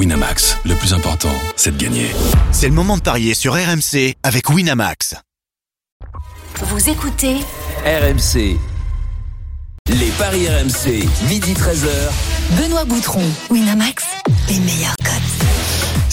Winamax, le plus important, c'est de gagner. C'est le moment de parier sur RMC avec Winamax. Vous écoutez RMC. Les paris RMC, midi 13h. Benoît Boutron, Winamax, les meilleurs codes.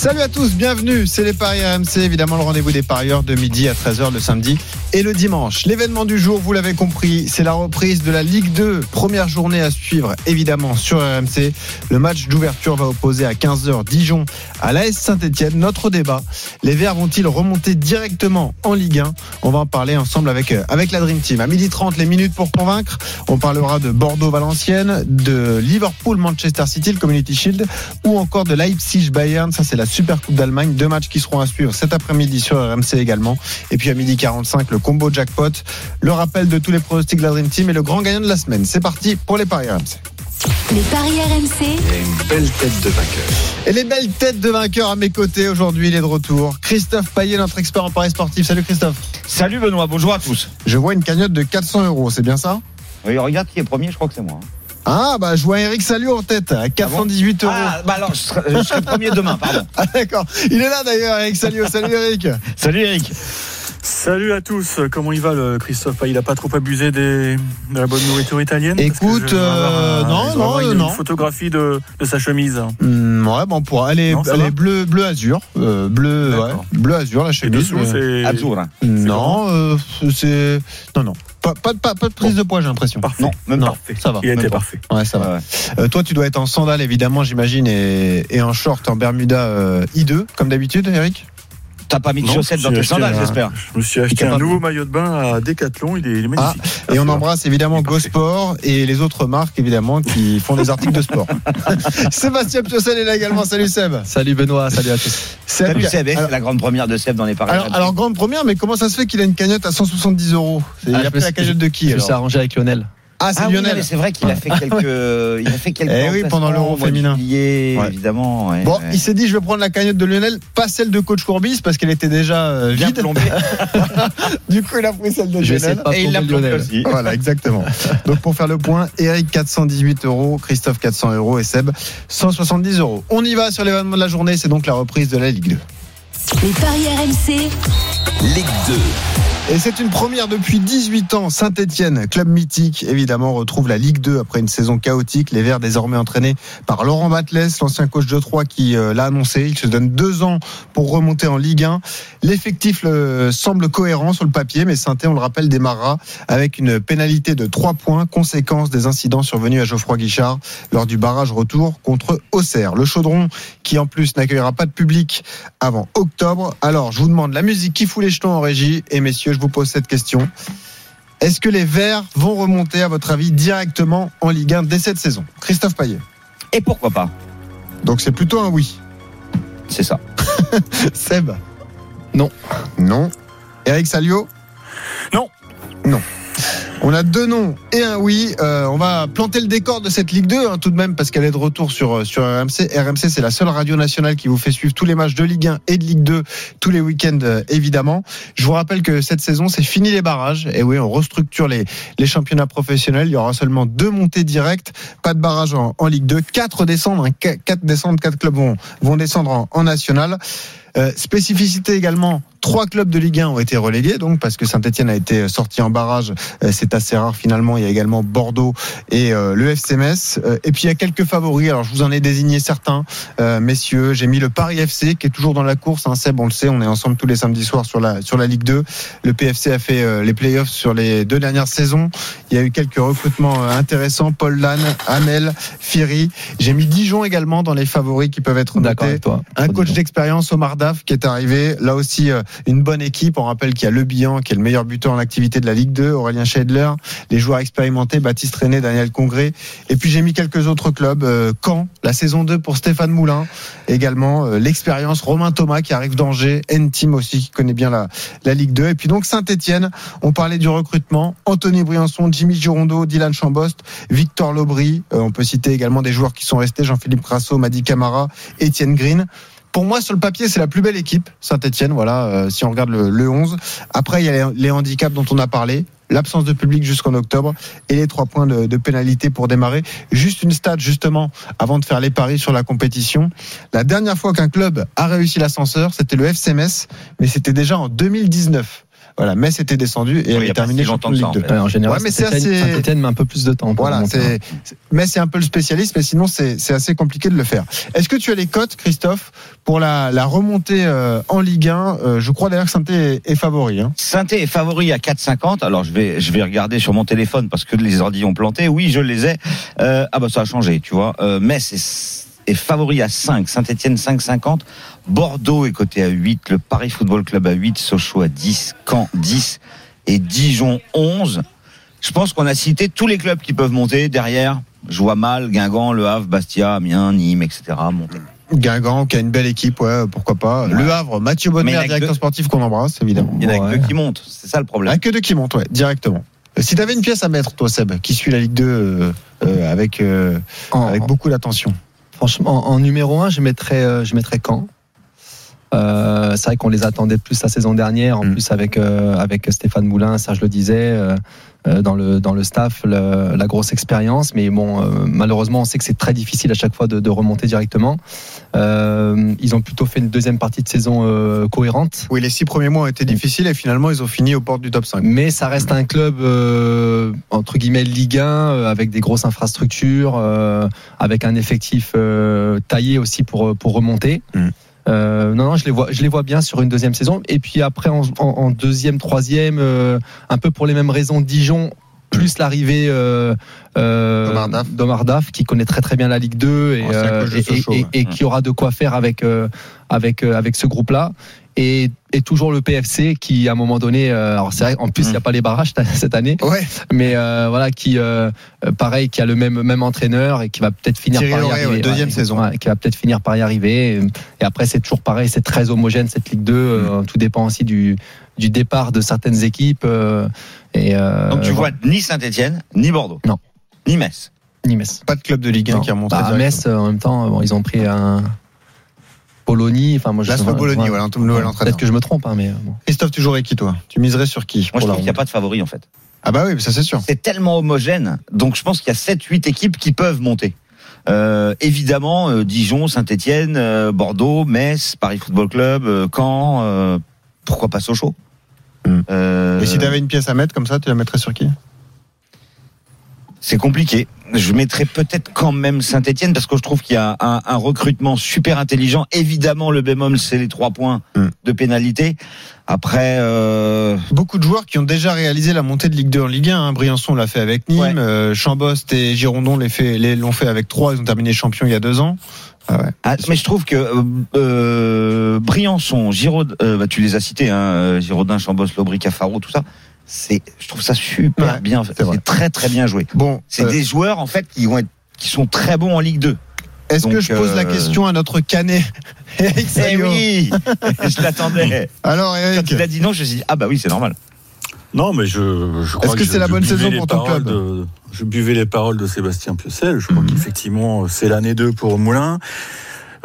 Salut à tous, bienvenue. C'est les Paris RMC, évidemment le rendez-vous des parieurs de midi à 13h le samedi et le dimanche. L'événement du jour, vous l'avez compris, c'est la reprise de la Ligue 2. Première journée à suivre, évidemment, sur RMC. Le match d'ouverture va opposer à 15h Dijon à l'AS Saint-Etienne. Notre débat, les Verts vont-ils remonter directement en Ligue 1 On va en parler ensemble avec, euh, avec la Dream Team. À midi 30, les minutes pour convaincre. On parlera de Bordeaux-Valenciennes, de Liverpool-Manchester City, le Community Shield, ou encore de Leipzig-Bayern. Ça, c'est la Super Coupe d'Allemagne. Deux matchs qui seront à suivre cet après-midi sur RMC également. Et puis à midi 45, le combo jackpot, le rappel de tous les pronostics de la Dream Team et le grand gagnant de la semaine. C'est parti pour les paris RMC. Les paris RMC, une belle tête de vainqueur. Et les belles têtes de vainqueurs à mes côtés aujourd'hui, il est de retour. Christophe Payet, notre expert en paris sportif. Salut Christophe. Salut Benoît, bonjour à tous. Je vois une cagnotte de 400 euros, c'est bien ça? Oui, regarde qui est premier, je crois que c'est moi. Ah, bah je vois Eric Salut en tête à 418 euros. Ah, bah alors, je serai, je serai premier demain, pardon. Ah, d'accord. Il est là d'ailleurs, Eric Salut. Salut Eric. Salut Eric. Salut à tous, comment il va le Christophe? Il a pas trop abusé des, de la bonne nourriture italienne? Écoute, euh, un- non, non, une, non. une photographie de, de sa chemise. Hmm, ouais, bon, Non, elle va est bleu, bleu azur. Euh, bleu, ouais. Bleu azur, la Et chemise. dessous, Euh, c'est Azzurra. Non, euh, c'est. Non, non. Pas, pas, pas, pas de prise de poids, j'ai l'impression. parfait. Non, même Non, parfait. ça va. Il a été Même pas. parfait. Ouais, ça va. Euh, toi, tu dois être en sandales, évidemment, j'imagine, et, et en short, en Bermuda euh, I2, comme d'habitude, Eric? T'as pas mis de Non, chaussettes dans tes sandales, un- j'espère. Je me suis acheté un nouveau maillot de bain à Decathlon, il est, il est magnifique. Et on Ah, embrasse évidemment Il parfait. GoSport et les autres marques, évidemment, qui font des articles de sport. Sébastien Piocel est là également. Salut Seb. Salut Benoît, salut à tous. Seb, Salut Seb, c'est la grande première de Seb dans les paris. Alors, alors, grande première, mais comment ça se fait qu'il a une cagnotte à 170 euros? Il Ah, a je pris la cagnotte de qui Je me suis arrangé avec Lionel. Ah, c'est ah oui, Lionel. mais c'est vrai qu'il a fait quelques, il a fait quelques Eh oui, pendant l'Euro féminin. juillet, Ouais. évidemment. ouais, Bon, ouais. il s'est dit, je vais prendre la cagnotte de Lionel, pas celle de coach Courbis, parce qu'elle était déjà euh, bien vide. plombé. Du coup, il a pris celle de Je vais essayer Lionel. Et il l'a plomber plombé Lionel. aussi. Voilà, exactement. Donc pour faire le point, Eric 418 euros, Christophe 400 euros et Seb 170 euros. On y va sur l'événement de la journée, c'est donc la reprise de la Ligue 2. les paris RMC, Ligue 2. Et c'est une première depuis 18 ans. Saint-Etienne, club mythique, évidemment, retrouve la Ligue 2 après une saison chaotique. Les Verts désormais entraînés par Laurent Batles, l'ancien coach de Troyes qui euh, l'a annoncé. Il se donne deux ans pour remonter en Ligue 1. L'effectif euh, semble cohérent sur le papier, mais saint on le rappelle, démarrera avec une pénalité de 3 points, conséquence des incidents survenus à Geoffroy Guichard lors du barrage retour contre Auxerre. Le Chaudron, qui en plus n'accueillera pas de public avant octobre. Alors, je vous demande la musique qui fout les jetons en régie. Et messieurs, je vous pose cette question. Est-ce que les Verts vont remonter, à votre avis, directement en Ligue 1 dès cette saison? Christophe Payet. Et pourquoi pas? Donc c'est plutôt un oui. C'est ça. Seb? Non. Non. Eric Salio? Non. Non. On a deux noms et un oui. Euh, on va planter le décor de cette Ligue 2 hein, tout de même parce qu'elle est de retour sur, sur RMC. RMC, c'est la seule radio nationale qui vous fait suivre tous les matchs de Ligue 1 et de Ligue 2 tous les week-ends euh, évidemment. Je vous rappelle que cette saison, c'est fini les barrages. Et oui, on restructure les, les championnats professionnels. Il y aura seulement deux montées directes, pas de barrage en, Ligue 2. Quatre descendre, hein, quatre descendre, quatre clubs vont, vont descendre en, national. Euh, spécificité également, trois clubs de Ligue 1 ont été relégués, donc parce que Saint-Etienne a été sorti en barrage, euh, c'est assez rare finalement. Il y a également Bordeaux et euh, le FC Metz. Euh, et puis il y a quelques favoris. Alors je vous en ai désigné certains, euh, messieurs. J'ai mis le Paris FC qui est toujours dans la course. Hein, Seb, on le sait, on est ensemble tous les samedis soirs sur la sur la Ligue 2. Le PFC a fait euh, les playoffs sur les deux dernières saisons. Il y a eu quelques recrutements euh, intéressants. Paul Lannes, Hamel, Firi. J'ai mis Dijon également dans les favoris qui peuvent être notés. toi. Un coach d'expérience, Omar Daf, qui est arrivé. Là aussi, une bonne équipe. On rappelle qu'il y a Le Bihan, qui est le meilleur buteur en activité de la Ligue 2, Aurélien Les joueurs expérimentés, Baptiste René, Daniel Congré. Et puis j'ai mis quelques autres clubs. Euh, Caen, la saison 2 pour Stéphane Moulin. Également, euh, l'expérience, Romain Thomas, qui arrive d'Angers. N-Team aussi, qui connaît bien la, la Ligue 2. Et puis donc Saint-Etienne, on parlait du recrutement. Anthony Briançon, Jimmy Girondeau, Dylan Chambost, Victor Lobry. Euh, on peut citer également des joueurs qui sont restés, Jean-Philippe Crasso, Madi Camara, Étienne Green. Pour moi, sur le papier, c'est la plus belle équipe, Saint-Etienne. Voilà, euh, si on regarde le, le 11. Après, il y a les, handicaps dont on a parlé. l'absence de public jusqu'en octobre et les trois points de, pénalité pour démarrer. Juste une stat justement avant de faire les paris sur la compétition. La dernière fois qu'un club a réussi l'ascenseur, c'était le FC Metz, mais c'était déjà en 2019. Voilà, Metz était descendu et y avait terminé si champion de Ligue ça, 2. en Ouais, en général, Ouais, mais c'est Saint-Étienne assez- Saint-Étienne met un peu plus de temps. pour Voilà, c'est Metz c'est un peu le spécialiste, mais sinon c'est c'est assez compliqué de le faire. Est-ce que tu as les cotes, Christophe, pour la, la remontée euh, en Ligue 1 Euh, Je crois d'ailleurs que Saint-Étienne est, est favori. Hein. saint est favori à 4,50. Alors je vais je vais regarder sur mon téléphone parce que les ordi ont planté. Oui, je les ai. Euh, ah bah ça a changé, tu vois. Euh, Metz est, est favori à 5, Saint-Étienne 5,50. Bordeaux est coté à 8, le Paris Football Club à 8, Sochaux à 10, Caen 10 et Dijon 11. Je pense qu'on a cité tous les clubs qui peuvent monter derrière. Je vois mal Guingamp, Le Havre, Bastia, Amiens, Nîmes, etc. monter. Guingamp qui a une belle équipe, ouais, pourquoi pas. Ouais. Le Havre, Mathieu il Bonner, a directeur deux. sportif qu'on embrasse évidemment. Il y en a que deux qui montent, c'est ça le problème. Ah, que deux qui montent, ouais, directement. Si tu avais une pièce à mettre, toi Seb, qui suit la Ligue 2 euh, euh, avec, euh, En- avec beaucoup d'attention. Franchement, en numéro 1, je mettrais, euh, je mettrais Caen. Euh, c'est vrai qu'on les attendait plus la saison dernière, en Mm. plus avec euh, avec Stéphane Moulin, Serge le disait, euh, euh, dans le dans le staff, le- la grosse expérience. Mais bon, euh, malheureusement, on sait que c'est très difficile à chaque fois de, de remonter directement. Euh, ils ont plutôt fait une deuxième partie de saison euh, cohérente. Oui, les six premiers mois ont été difficiles et finalement ils ont fini aux portes du top 5. Mais ça reste un club euh, entre guillemets Ligue 1 euh, avec des grosses infrastructures, euh, avec un effectif euh, taillé aussi pour pour remonter. Mm. Euh, non, non, je les vois, je les vois bien sur une deuxième saison. Et puis après en, en- en deuxième, troisième, euh, un peu pour les mêmes raisons, Dijon. Plus l'arrivée euh, euh, D'Omar Daf. qui connaît très très bien la Ligue 2 et, euh, coach de et- Sochaux, et- ouais. et qui aura de quoi faire avec euh, avec euh, avec ce groupe-là. Et, et toujours le PFC qui à un moment donné, euh, alors c'est vrai en plus il Mm. n'y a pas les barrages cette année, Ouais, mais euh, voilà qui euh, pareil qui a le même même entraîneur et qui va peut-être finir Thierry par y arriver ouais, deuxième saison. ouais, qui va peut-être finir par y arriver et, et après c'est toujours pareil c'est très homogène cette Ligue 2 euh, tout dépend aussi du du départ de certaines équipes euh, et euh, Donc tu vois voilà. ni Saint-Etienne, ni Bordeaux. Non. Ni Metz. ni Metz pas de club de Ligue 1 Non. qui a remonté. Bah. Metz euh, en même temps bon, ils ont pris un Bologna enfin moi je Laszlo Bologna, voilà, peut-être que je me trompe hein, mais euh, bon. Christophe, tu jouerais qui toi? Tu miserais sur qui? Moi je trouve qu'il n'y a pas de favori en fait. Ah bah oui, ça c'est sûr. C'est tellement homogène, donc je pense qu'il y a 7-8 équipes qui peuvent monter. Euh, évidemment, euh, Dijon, Saint-Etienne, euh, Bordeaux, Metz, Paris Football Club, euh, Caen, euh, pourquoi pas Sochaux? Hmm. Euh, Mais si tu avais une pièce à mettre comme ça, tu la mettrais sur qui? C'est compliqué. Je mettrais peut-être quand même Saint-Etienne parce que je trouve qu'il y a un, un recrutement super intelligent. Évidemment, le bémol, c'est les trois points Hmm. de pénalité. Après, euh, Beaucoup de joueurs qui ont déjà réalisé la montée de Ligue 2 en Ligue 1. hein. Briançon l'a fait avec Nîmes, Ouais. euh, Chambost et Girondon l'ont fait, les- fait avec 3 Ils ont terminé champions il y a deux ans. Ah ouais. ah, mais je trouve que euh, euh, Briançon, Giraud, euh, bah, tu les as cités, hein, euh, Giraudin, Chambos, Lobry, Cafaro, tout ça. C'est, je trouve ça super Ouais, bien. c'est très très bien joué. Bon, C'est euh, des joueurs en fait qui vont être, qui sont très bons en Ligue 2. est-ce que je pose la question à notre canet Eric Eh oui, je l'attendais. Alors Quand Eric, il a dit non, je me suis dit ah bah oui c'est normal. Non, mais je, je crois Est-ce que c'est la bonne saison pour ton club? de- Je buvais les paroles de Sébastien Piocel. Je crois Mhm. qu'effectivement, c'est l'année 2 pour Moulin.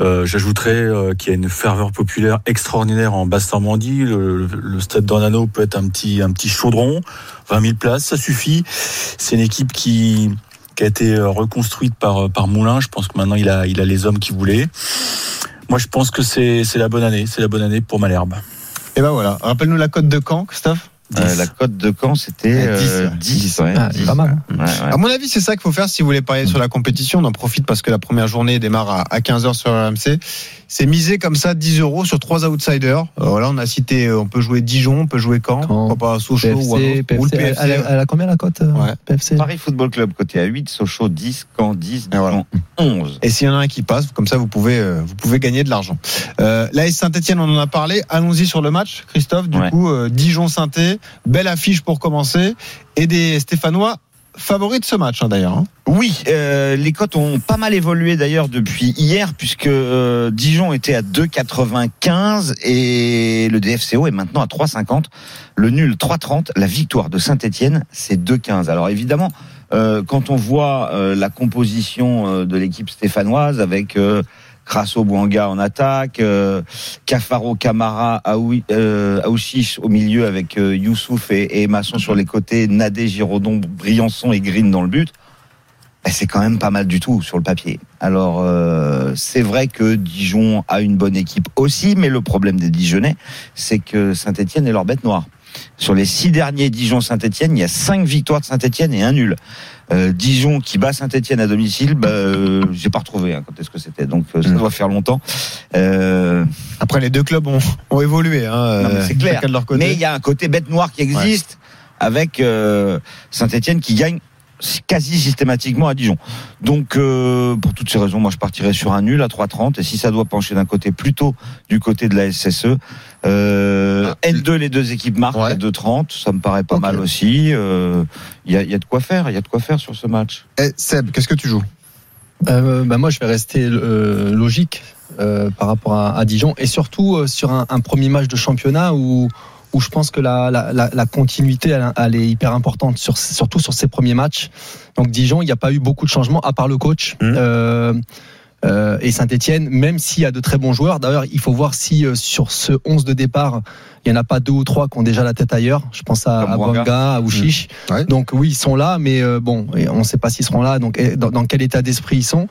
Euh, J'ajouterais euh, qu'il y a une ferveur populaire extraordinaire en Basse-Normandie. Le, le stade d'Ornano peut être un petit, un petit chaudron. 20 000 places, ça suffit. C'est une équipe qui, qui a été euh, reconstruite par, par Moulin. Je pense que maintenant, il a, il a les hommes qu'il voulait. Moi, je pense que c'est c'est la bonne année. C'est la bonne année pour Malherbe. et ben voilà. Rappelle-nous la cote de Caen, Christophe? Euh, la cote de Caen c'était Euh, 10, euh, ouais. 10, ouais, Ah, 10. pas mal. Ouais, ouais. À mon avis, c'est ça qu'il faut faire si vous voulez parier sur la compétition. On en profite parce que la première journée démarre à- à 15h sur RMC. C'est miser comme ça 10 euros sur trois outsiders. Euh, Voilà, on a cité, euh, on peut jouer Dijon, on peut jouer Caen, Caen, pourquoi pas Sochaux ou, PFC, autre, ou le PFC, elle, elle- elle a combien la cote. PFC Paris Football Club côté à 8, Sochaux 10, Caen 10, Et voilà. Dijon 11. Et s'il y en a un qui passe, comme ça, vous pouvez, vous pouvez gagner de l'argent. Euh, L'AS Saint-Etienne, on en a parlé. Allons-y sur le match, Christophe. Du Ouais. coup, euh, Dijon-Sainté, belle affiche pour commencer. Et des Stéphanois favoris de ce match, hein, d'ailleurs. hein. Oui, euh, les cotes ont pas mal évolué d'ailleurs depuis hier puisque euh, Dijon était à 2,95 et le DFCO est maintenant à 3,50. Le nul 3,30. La victoire de Saint-Etienne, c'est 2,15. Alors évidemment, euh, quand on voit la composition de l'équipe stéphanoise avec Crasso Bouanga en attaque, euh, Cafaro Camara, Aoui- euh, Aouchiche au milieu avec euh, Youssouf et, et Masson sur les côtés, Nadé, Giraudon, Briançon et Green dans le but. Ben, c'est quand même pas mal du tout sur le papier. Alors euh, c'est vrai que Dijon a une bonne équipe aussi, mais le problème des Dijonais, c'est que Saint-Etienne est leur bête noire. Sur les six derniers Dijon-Saint-Etienne, il y a cinq victoires de Saint-Etienne et un nul. Euh, Dijon qui bat Saint-Etienne à domicile, bah, euh, j'ai pas retrouvé hein, quand est-ce que c'était. Donc euh, ça Mm. doit faire longtemps. Euh, Après, les deux clubs ont, ont évolué. Hein, Non, mais c'est clair. chacun de leur côté. mais il y a un côté bête noire qui existe avec euh, Saint-Etienne qui gagne quasi systématiquement à Dijon. Donc euh, pour toutes ces raisons, moi je partirais sur un nul à 3,30 et si ça doit pencher d'un côté plutôt du côté de la SSE, euh, Ah. N2 les deux équipes marquent Ouais. à 2,30, ça me paraît pas mal aussi. Euh, Il y, a, il y a de quoi faire, il y a de quoi faire sur ce match. Eh, Seb, qu'est-ce que tu joues? Euh, bah moi, je vais rester euh, logique euh, par rapport à, à Dijon et surtout euh, sur un, un premier match de championnat où où je pense que la, la, la, la continuité elle, elle est hyper importante sur, surtout sur ces premiers matchs. Donc Dijon, il n'y a pas eu beaucoup de changements à part le coach. Mhm. Euh, euh, et Saint-Etienne, même s'il y a de très bons joueurs, d'ailleurs, il faut voir si euh, sur ce 11 de départ, il n'y en a pas deux ou trois qui ont déjà la tête ailleurs. Je pense à, à à Ouchiche. Ouais. Donc oui, ils sont là, mais euh, bon, on ne sait pas s'ils seront là. Donc dans, dans quel état d'esprit ils sont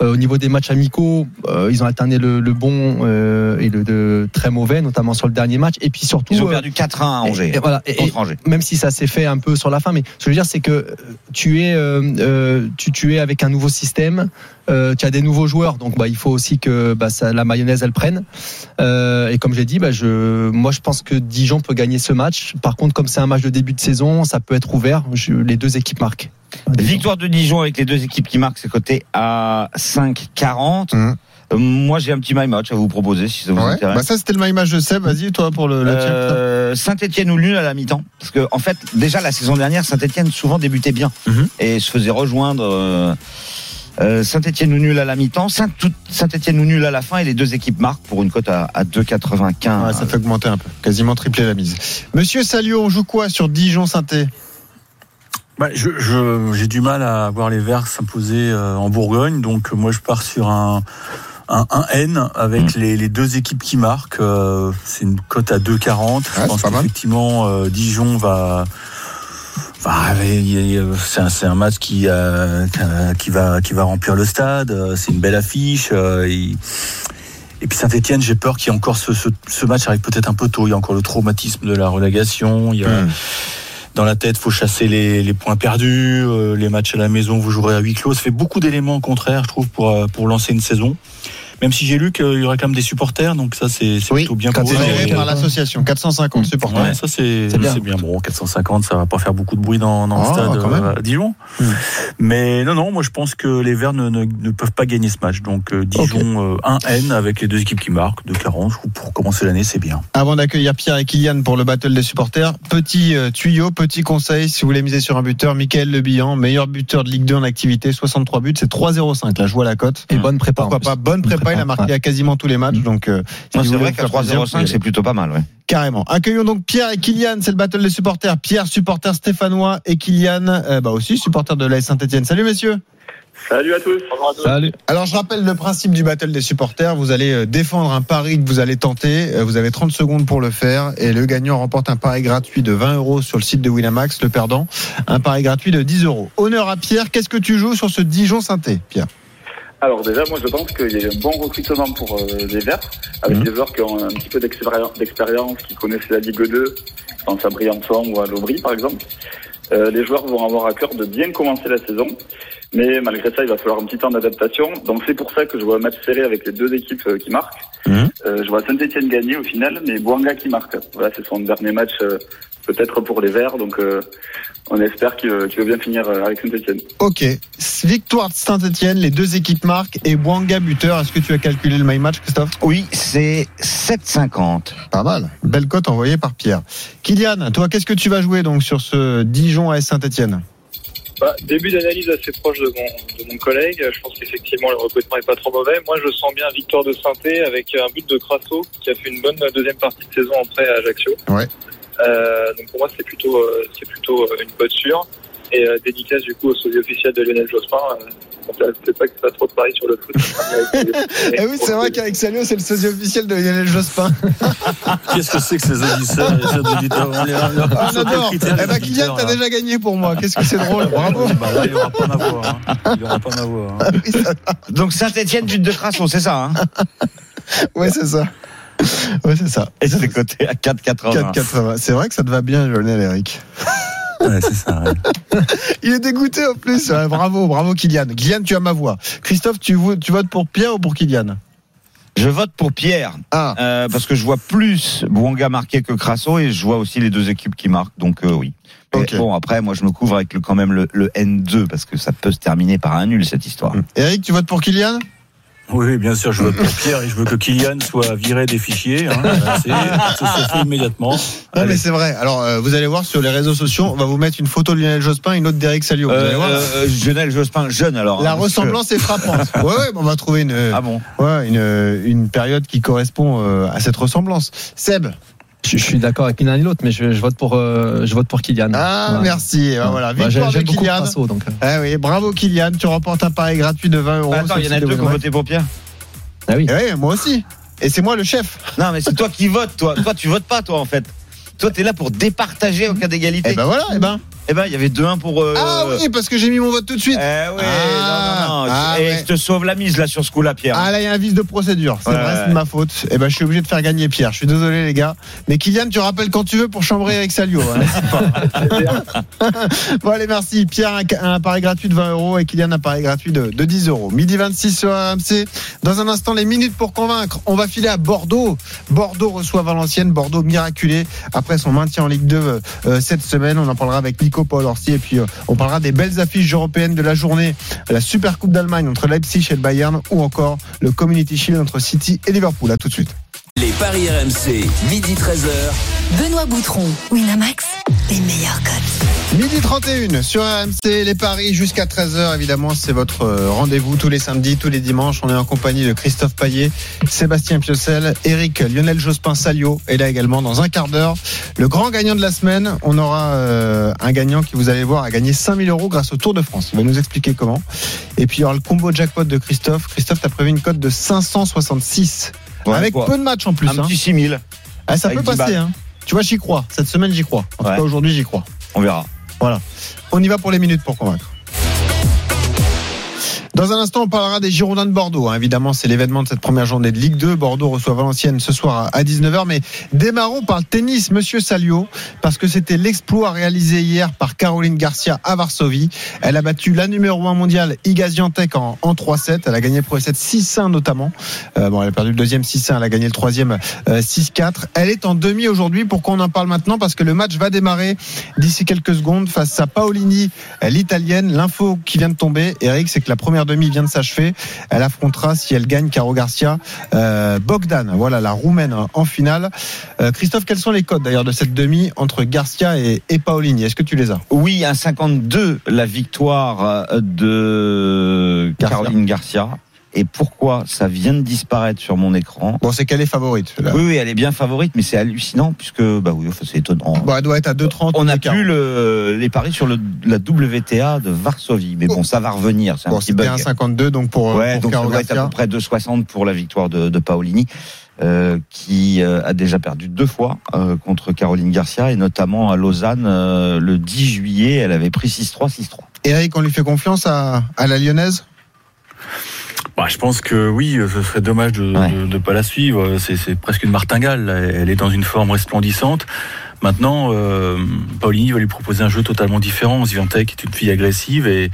Au niveau des matchs amicaux, euh, ils ont alterné le, le bon euh, et le de très mauvais, notamment sur le dernier match. Et puis surtout, Ils ont euh, perdu 4-1 à Angers. et voilà, et- contre Angers. même si ça s'est fait un peu sur la fin, mais ce que je veux dire, c'est que euh, tu es, euh, euh, tu, tu es avec un nouveau système, euh, tu as des nouveaux joueurs, donc bah, il faut aussi que bah, ça, la mayonnaise elle prenne. Euh, et comme j'ai dit, bah, je, moi je pense que Dijon peut gagner ce match. Par contre, comme c'est un match de début de saison, ça peut être ouvert. Je- les deux équipes marquent. Victoire de Dijon avec les deux équipes qui marquent, c'est coté à 5,40. Mhm. Euh, Moi, j'ai un petit my match à vous proposer si ça vous Ouais. intéresse. Bah ça, c'était le my match de Seb. Vas-y, toi, pour le, le. Euh, Saint-Etienne ou nul à la mi-temps parce que en fait déjà la saison dernière Saint-Etienne souvent débutait bien Mhm. et se faisait rejoindre euh, euh, Saint-Etienne ou nul à la mi-temps Saint-Etienne ou nul à la fin et les deux équipes marquent pour une cote à, à 2,95 Ouais, ça fait augmenter un peu, quasiment tripler la mise. Monsieur Salio, on joue quoi sur dijon Bah, je, je- j'ai du mal à voir les Verts s'imposer euh, en Bourgogne, donc moi je pars sur un, un, un N avec les, les deux équipes qui marquent. euh, c'est une cote à 2,40. Ouais, je pense qu'effectivement euh, Dijon va. c'est un, c'est un match qui, euh, qui va qui va remplir le stade. euh, C'est une belle affiche. euh, et, et puis Saint-Etienne, j'ai peur qu'il y ait encore ce, ce, ce match arrive peut-être un peu tôt. Il y a encore le traumatisme de la relégation. Il y a, Mmh. Dans la tête, faut chasser les, points perdus, euh, les matchs à la maison, vous jouerez à huis clos. Ça fait beaucoup d'éléments contraires, je trouve, pour, euh, pour lancer une saison. Même si j'ai lu qu'il y aurait quand même des supporters, donc ça c'est Oui, plutôt bien Quand pour c'est eux. géré par l'association, 450 supporters. Ouais, ça c'est bien. Bon, 450, ça va pas faire beaucoup de bruit dans, dans Ah, le stade quand même. euh, à Dijon. Mm. Mais non, non, moi je pense que les Verts ne, ne, ne peuvent pas gagner ce match. Donc euh, Dijon euh, 1N avec les deux équipes qui marquent de 40. Je trouve pour commencer l'année, c'est bien. Avant d'accueillir Pierre et Kylian pour le battle des supporters, petit euh, tuyau, petit conseil, si vous voulez miser sur un buteur, Michael Le Bihan, meilleur buteur de Ligue 2 en activité, 63 buts, c'est 3,05. Là, je vois la cote. Et bonne prépa. Pourquoi pas Bonne prépa, il a marqué ouais. à quasiment tous les matchs, donc euh, si c'est vrai qu'à faire plaisir, vous 3,05 pouvez y c'est plutôt pas mal ouais. Carrément. Accueillons donc Pierre et Kylian, c'est le battle des supporters. Pierre, supporter stéphanois, et Kylian, euh, bah aussi supporter de l'AS Saint-Etienne. Salut messieurs. Salut à tous. Salut. Alors je rappelle le principe du battle des supporters. Vous allez euh, défendre un pari que vous allez tenter. Vous avez 30 secondes pour le faire et le gagnant remporte un pari gratuit de 20 euros sur le site de Winamax. Le perdant, un pari gratuit de 10 euros. Honneur à Pierre. Qu'est-ce que tu joues sur ce Dijon Sainté, Pierre? Alors déjà, moi je pense qu'il y a un bon recrutement pour euh, les Verts, avec Mhm. des joueurs qui ont un petit peu d'expérience, qui connaissent la Ligue 2, je pense à Briançon ou à Lobry par exemple. Euh, les joueurs vont avoir à cœur de bien commencer la saison, mais malgré ça, il va falloir un petit temps d'adaptation. Donc c'est pour ça que je vois un match serré avec les deux équipes euh, qui marquent. Mhm. Euh, je vois Saint-Etienne gagner au final, mais Boanga qui marque. Voilà, c'est son dernier match euh, peut-être pour les Verts, donc euh, on espère qu'il va bien finir euh, avec Saint-Etienne. Ok. Victoire de Saint-Etienne, les deux équipes marquent et Bouanga buteur. Est-ce que tu as calculé le my match, Christophe? Oui c'est 7,50 Pas mal. Belle cote envoyée par Pierre. Kylian, toi, qu'est-ce que tu vas jouer donc sur ce Dijon AS Saint-Etienne Bah, début d'analyse assez proche de mon, de mon collègue. Je pense qu'effectivement le recrutement est pas trop mauvais. Moi, je sens bien victoire de Sainté avec un but de Crasso qui a fait une bonne deuxième partie de saison après à Ajaccio. Ouais. Euh, donc pour moi, c'est plutôt, euh, c'est plutôt euh, une cote sûre. Et euh, dédicace du coup au sosie officiel de Lionel Jospin. Peut-être pas que tu fasses trop de paris sur le foot. Eh oui, c'est vrai qu'avec Salio, c'est le sosie officiel de Lionel Jospin. Qu'est-ce que c'est que ces auditeurs et ces auditeurs On on est- Ah, adore. Eh les ben, Kylian, t'as là déjà gagné pour moi. Qu'est-ce que c'est drôle. Bravo. Bah là, il aura pas ma voix. hein. Il aura pas ma voix. hein. Donc Saint-Etienne, but de Crasso, c'est ça. Hein Ouais, c'est ça. Ouais, c'est ça. Et c'est coté à 4,80. 4,80. C'est vrai que ça te va bien, Lionel, Eric. Ouais, c'est ça. ouais. Il est dégoûté en plus. Ouais, bravo, bravo, Kylian. Kylian, tu as ma voix. Christophe, tu, vo- tu votes pour Pierre ou pour Kylian? Je vote pour Pierre. Ah, euh, parce que je vois plus Bouanga marquer que Crasso et je vois aussi les deux équipes qui marquent. Donc euh, oui. Bon après moi je me couvre avec le, quand même le, le N2 parce que ça peut se terminer par un nul cette histoire. Eric, tu votes pour Kylian? Oui, bien sûr, je vote pour Pierre et je veux que Kylian soit viré des fichiers. Hein. Ça se fait immédiatement. Non, mais Allez. c'est vrai. Alors, euh, vous allez voir sur les réseaux sociaux, on va vous mettre une photo de Lionel Jospin et une autre d'Eric Salio. Vous allez Euh, voir. euh, Lionel Jospin jeune alors. La hein, que- ressemblance est frappante. Ouais, ouais, on va trouver une, Ah bon? ouais, une, une période qui correspond euh, à cette ressemblance. Seb. Je, je suis d'accord avec l'un et l'autre, mais je, je vote pour, euh, je vote pour Kylian. Ah, Voilà. merci. Et ben voilà, Bah, victoire de Kylian. Donc. euh. Ah oui, bravo Kylian. Tu remportes un pari gratuit de 20 euros. Attends, sur il y en a deux qui ont voté pour Pierre. Ah oui. Eh oui, moi aussi. Et c'est moi le chef. Non mais c'est toi qui votes toi. Toi tu votes pas toi en fait. Toi t'es là pour départager au cas d'égalité. Eh ben voilà, eh ben. Eh ben il y avait 2-1 pour. euh, Ah oui, parce que j'ai mis mon vote tout de suite. Eh oui, Ah, non, non, non. ah Et ouais. je te sauve la mise là sur ce coup-là, Pierre. Ah là, il y a un vice de procédure. C'est Ouais, vrai, c'est de ma faute. Et ben, je suis obligé de faire gagner Pierre. Je suis désolé, les gars. Mais Kylian, tu rappelles quand tu veux pour chambrer avec Salio. hein, bon, allez, merci. Pierre, un, un pari gratuit de 20 euros et Kylian, un pari gratuit de, de 10 euros. Midi 26 sur RMC. Dans un instant, les minutes pour convaincre. On va filer à Bordeaux. Bordeaux reçoit Valenciennes. Bordeaux miraculé après son maintien en Ligue 2 euh, euh, cette semaine. On en parlera avec Nico Paul Orsi. Et puis, euh, on parlera des belles affiches européennes de la journée. La Super Coupe d'Allemagne entre Leipzig et le Bayern ou encore le Community Shield entre City et Liverpool. À tout de suite. Les paris RMC, midi 13h. Benoît Boutron, Winamax, les meilleurs codes. Midi 31 sur RMC, les paris jusqu'à 13h évidemment, c'est votre euh, rendez-vous tous les samedis, tous les dimanches. On est en compagnie de Christophe Paillet, Sébastien Piocel, Eric Lionel Jospin Salio et là également dans un quart d'heure, le grand gagnant de la semaine, on aura euh, un gagnant qui vous allez voir a gagné 5000 euros grâce au Tour de France. Il va nous expliquer comment. Et puis il y aura le combo jackpot de Christophe. Christophe, t'as prévu une cote de 566 Ouais, avec quoi. peu de matchs en plus. Un hein. petit 6000. Ah, ça avec peut 10 passer. Hein. Tu vois, j'y crois. Cette semaine, j'y crois. En tout cas, aujourd'hui, j'y crois. On verra. On y va pour les minutes pour convaincre. Dans un instant, on parlera des Girondins de Bordeaux. hein. Évidemment, c'est l'événement de cette première journée de Ligue 2. Bordeaux reçoit Valenciennes ce soir à 19h. Mais démarrons par le tennis, Monsieur Salio, parce que c'était l'exploit réalisé hier par Caroline Garcia à Varsovie. Elle a battu la numéro 1 mondiale, Iga Swiatek, en, en 3-7. Elle a gagné le premier set 6-1 notamment. Euh, bon, elle a perdu le deuxième 6-1. Elle a gagné le troisième euh, 6-4. Elle est en demi aujourd'hui. Pourquoi on en parle maintenant? Parce que le match va démarrer d'ici quelques secondes face à Paolini, l'italienne. L'info qui vient de tomber, Eric, c'est que la première demi vient de s'achever. Elle affrontera, si elle gagne, Caro Garcia, euh, Bogdan, voilà la roumaine en finale. Euh, Christophe, quels sont les codes d'ailleurs de cette demi entre Garcia et, et Paolini? Est-ce que tu les as? Oui, un 52 la victoire euh, de Garcia. Caroline Garcia. Et pourquoi ça vient de disparaître sur mon écran Bon, c'est qu'elle est favorite. là. Oui, oui, elle est bien favorite, mais c'est hallucinant puisque bah oui, enfin, c'est étonnant. Bon, elle doit être à 2,30. On n'a d'écart. plus le, les paris sur le, la WTA de Varsovie, mais bon, ça va revenir. C'est un Bon, petit bug. 1,52 donc pour, Ouais, pour donc ça doit être à peu près 2,60 pour la victoire de, de Paolini, euh, qui euh, a déjà perdu deux fois euh, contre Caroline Garcia, et notamment à Lausanne le 10 juillet, elle avait pris 6-3, 6-3. Eric, on lui fait confiance à, à la lyonnaise? Bah, je pense que oui, ce serait dommage de Ouais. ne pas la suivre. C'est presque une martingale. Elle est dans une forme resplendissante. Maintenant, euh, Paulini va lui proposer un jeu totalement différent. Swiatek est une fille agressive et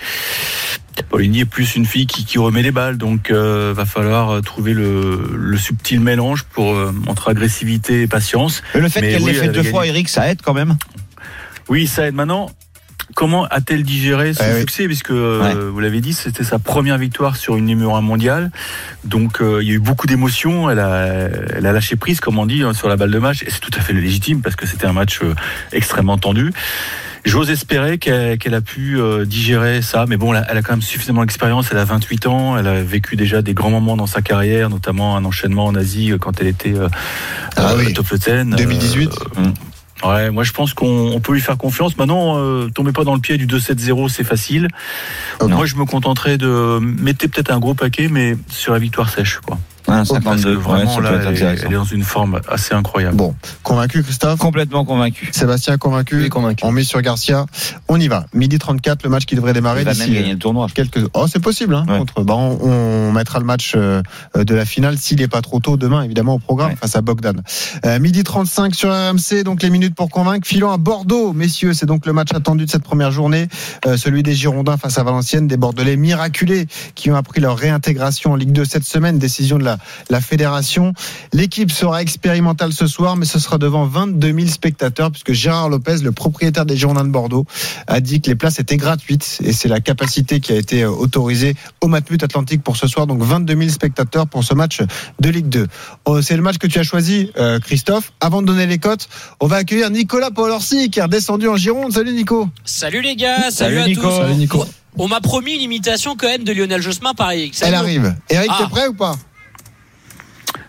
Paulini est plus une fille qui, qui remet les balles. Donc, euh, va falloir euh, trouver le, le subtil mélange pour euh, entre agressivité et patience. Mais le fait qu'elle oui, l'ait fait deux fois. Eric, ça aide quand même? Oui, ça aide. Maintenant, comment a-t-elle digéré ce Eh oui. succès Puisque, euh, vous l'avez dit, c'était sa première victoire sur une numéro 1 mondiale. Donc, euh, il y a eu beaucoup d'émotions. Elle a, elle a lâché prise, comme on dit, hein, sur la balle de match. Et c'est tout à fait légitime parce que c'était un match euh, extrêmement tendu. J'ose espérer qu'elle a pu euh, digérer ça, mais bon, elle a, elle a quand même suffisamment d'expérience. Elle a 28 ans, elle a vécu déjà des grands moments dans sa carrière, notamment un enchaînement en Asie quand elle était euh, Ah oui. top 10. 2018. Euh, Ouais, moi je pense qu'on on peut lui faire confiance. Maintenant, euh, tombez pas dans le pied du 2-7-0, c'est facile. Oh non. moi, je me contenterai de mettre peut-être un gros paquet, mais sur la victoire sèche, quoi. Un Parce que 52, ouais, vraiment là, elle, est, intéressant. elle est dans une forme assez incroyable. Bon, convaincu Christophe Complètement convaincu. Sébastien convaincu Oui, convaincu. On met sur Garcia. On y va. Midi 34, le match qui devrait démarrer Il va même gagner le tournoi. quelques. Oh, c'est possible. Hein, Ouais. contre... bah, on, on mettra le match euh, de la finale s'il n'est pas trop tôt demain, évidemment, au programme Ouais. face à Bogdan. Euh, midi 35 sur RMC, donc les minutes pour convaincre. Filons à Bordeaux, messieurs. C'est donc le match attendu de cette première journée. Euh, celui des Girondins face à Valenciennes, des Bordelais miraculés qui ont appris leur réintégration en Ligue 2 cette semaine. Décision de la, la fédération. L'équipe sera expérimentale ce soir, mais ce sera devant 22 000 spectateurs, puisque Gérard Lopez, le propriétaire des Girondins de Bordeaux, a dit que les places étaient gratuites et c'est la capacité qui a été euh, autorisée au Matmut Atlantique pour ce soir. Donc 22 000 spectateurs pour ce match de Ligue 2. Oh, C'est le match que tu as choisi, euh, Christophe. Avant de donner les cotes, on va accueillir Nicolas Paolorsi qui est redescendu en Gironde. Salut Nico. Salut les gars, salut, Salut, à Nico. tous. Salut Nico. On m'a promis une imitation quand même de Lionel Jospin par Eric. Elle arrive. Eric, Ah. t'es prêt ou pas?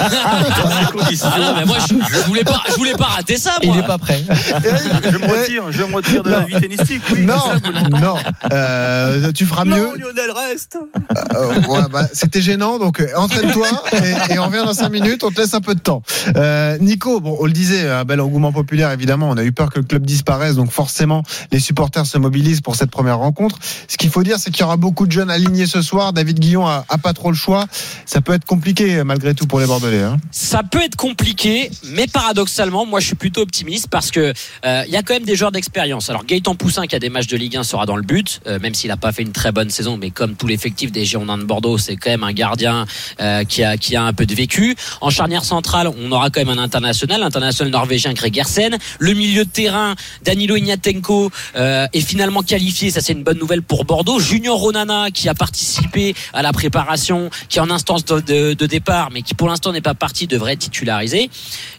Ah non, mais moi je, je voulais pas, je voulais pas rater ça Il moi. n'est pas prêt. Je me retire, je me retire de la vie tennistique. Oui, Non, non. Euh, tu feras mieux. Non, Lionel reste. Euh, ouais, bah, C'était gênant, donc euh, entraîne-toi et, et on revient dans 5 minutes. On te laisse un peu de temps. Euh, Nico, bon, on le disait, un bel engouement populaire évidemment. On a eu peur que le club disparaisse, donc forcément les supporters se mobilisent pour cette première rencontre. Ce qu'il faut dire, c'est qu'il y aura beaucoup de jeunes alignés ce soir. David Guillon a, a pas trop le choix. Ça peut être compliqué malgré tout pour les Bordelais. Hein. Ça peut être compliqué, mais paradoxalement, moi je suis plutôt optimiste parce que euh, il y a quand même des joueurs d'expérience. Alors Gaëtan Poussin qui a des matchs de Ligue 1 sera dans le but, euh, même s'il n'a pas fait une très bonne saison, mais comme tout l'effectif des Girondins de Bordeaux, c'est quand même un gardien euh, qui a qui a un peu de vécu. En charnière centrale, on aura quand même un international, l'international norvégien Greg Gersen. Le milieu de terrain, Danilo Ignatenko euh, est finalement qualifié, ça c'est une bonne nouvelle pour Bordeaux. Junior Ronana qui a participé à la préparation, qui est en instance de départ, mais qui pour l'instant n'est pas parti, devrait être titularisé.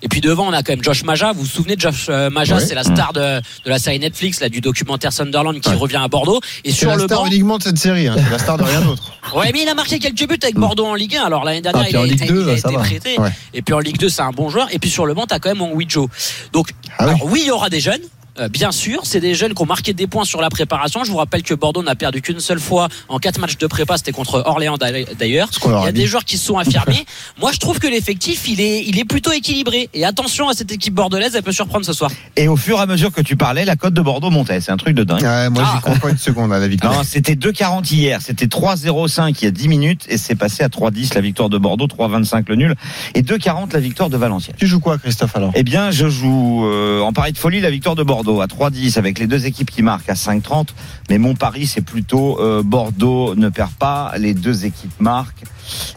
Et puis devant, on a quand même Josh Maja. Vous vous souvenez de Josh euh, Maja Ouais. C'est la star de, de la série Netflix, là, du documentaire Sunderland qui Ouais. revient à Bordeaux. Et C'est sur la le star banc. uniquement de cette série. Hein. C'est la star de rien d'autre. Ouais, mais il a marqué quelques buts avec Bordeaux en Ligue 1. Alors l'année dernière, Ah, il a été, Ligue 2, il a ça été va. prêté. Ouais. Et puis en Ligue 2, c'est un bon joueur. Et puis sur le banc, t'as quand même Onwijo. Donc, Ah oui. alors oui, il y aura des jeunes. Euh, bien sûr, c'est des jeunes qui ont marqué des points sur la préparation. Je vous rappelle que Bordeaux n'a perdu qu'une seule fois en quatre matchs de prépa, c'était contre Orléans d'ailleurs. Il y a des joueurs qui se sont affirmés. Moi, je trouve que l'effectif, il est, il est plutôt équilibré. Et attention à cette équipe bordelaise, elle peut surprendre ce soir. Et au fur et à mesure que tu parlais, la cote de Bordeaux montait. C'est un truc de dingue. Ouais, moi, Ah. j'y crois pas une seconde à la victoire. Non, c'était 2,40 hier. C'était 3,05 il y a 10 minutes et c'est passé à 3,10 la victoire de Bordeaux, 3,25 le nul et 2,40 la victoire de Valenciennes. Tu joues quoi, Christophe, alors? Eh bien, je joue euh, en pari de folie la victoire de Bordeaux à 3,10 avec les deux équipes qui marquent à 5,30. Mais mon pari, c'est plutôt euh, Bordeaux ne perd pas, les deux équipes marquent.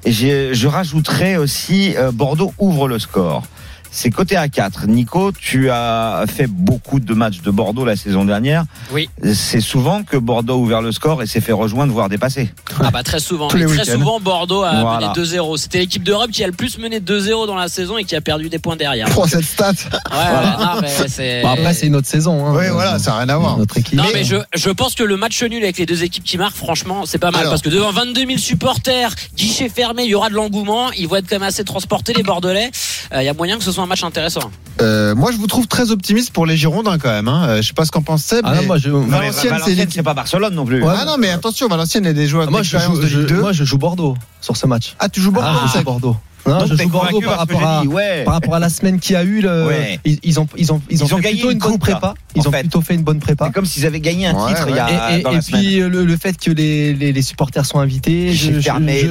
Et je rajouterai aussi euh, Bordeaux ouvre le score. C'est côté à 4. Nico, tu as fait beaucoup de matchs de Bordeaux la saison dernière. Oui. C'est souvent que Bordeaux a ouvert le score et s'est fait rejoindre, voire dépasser. Ah bah très souvent. Tous les Et très souvent, Bordeaux a Voilà. mené 2-0. C'était l'équipe d'Europe qui a le plus mené 2-0 dans la saison et qui a perdu des points derrière. Pour cette stat. Ouais, ouais, non, mais c'est- Bon, après, c'est une autre saison. Hein, Oui, voilà, ça n'a rien à voir. Notre équipe. Non mais je, je pense que le match nul avec les deux équipes qui marquent franchement c'est pas mal Alors. parce que devant 22 000 supporters guichet fermé il y aura de l'engouement ils vont être quand même assez transportés les Bordelais Euh, il y a moyen que ce soit un match intéressant Euh, moi, je vous trouve très optimiste pour les Girondins quand même. Hein. Euh, Je sais pas ce qu'en pense Seb. Ah non, mais moi, je, Non, mais Valenciennes, c'est pas Barcelone non plus. Ouais. Ah non, mais attention, Valenciennes est des joueurs moi, je joue, de Ligue je- 2. moi, je joue Bordeaux sur ce match. Ah, tu joues Bordeaux, Ah, je Seb joue Bordeaux. Non, Donc je joue Bordeaux par rapport, à, ouais. par rapport à la semaine qu'il y a eu. Le, Ouais. ils, ils ont, ils ont, ils ont, Ils ont fait gagné plutôt une bonne prépa. Ils ont fait. plutôt fait une bonne prépa. C'est comme s'ils avaient gagné un Ouais, titre il y Et, a et- dans et la semaine. puis le, le fait que les, les, les supporters sont invités, je, fermé,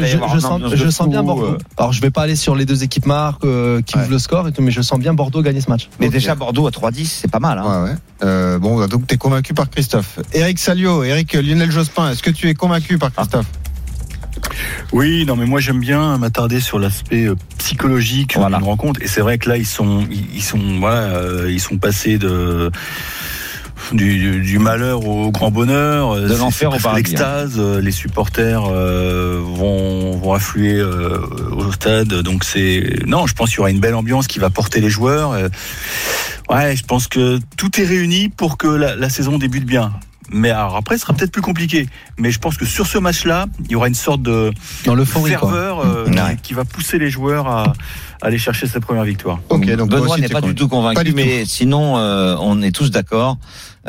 sens, bien Bordeaux. euh. Alors je vais pas aller sur les deux équipes marques euh, qui Ouais. ouvrent le score et tout, mais je sens bien Bordeaux gagner ce match. Mais déjà Bordeaux à 3-10, c'est pas mal. Hein. Ouais, ouais. Euh, bon, donc t'es convaincu par Christophe. Eric Salio, Eric Lionel Jospin, est-ce que tu es convaincu par Christophe? Oui, non, mais moi j'aime bien m'attarder sur l'aspect euh, psychologique Voilà. d'une rencontre. Et c'est vrai que là, ils sont, ils sont, voilà, euh, ils sont passés de du, malheur au grand bonheur, De C'est- l'enfer au paradis, L'extase, euh, les supporters euh, vont vont affluer euh, au stade. Donc c'est non, je pense qu'il y aura une belle ambiance qui va porter les joueurs. Euh, Ouais, je pense que tout est réuni pour que la, la saison débute bien. Mais alors après, ce sera peut-être plus compliqué. Mais je pense que sur ce match-là, il y aura une sorte de Dans quoi. ferveur euh, Ouais. qui va pousser les joueurs à, à aller chercher cette première victoire. Ok, donc toi Benoît n'est pas du tout convaincu, du mais sinon, euh, on est tous d'accord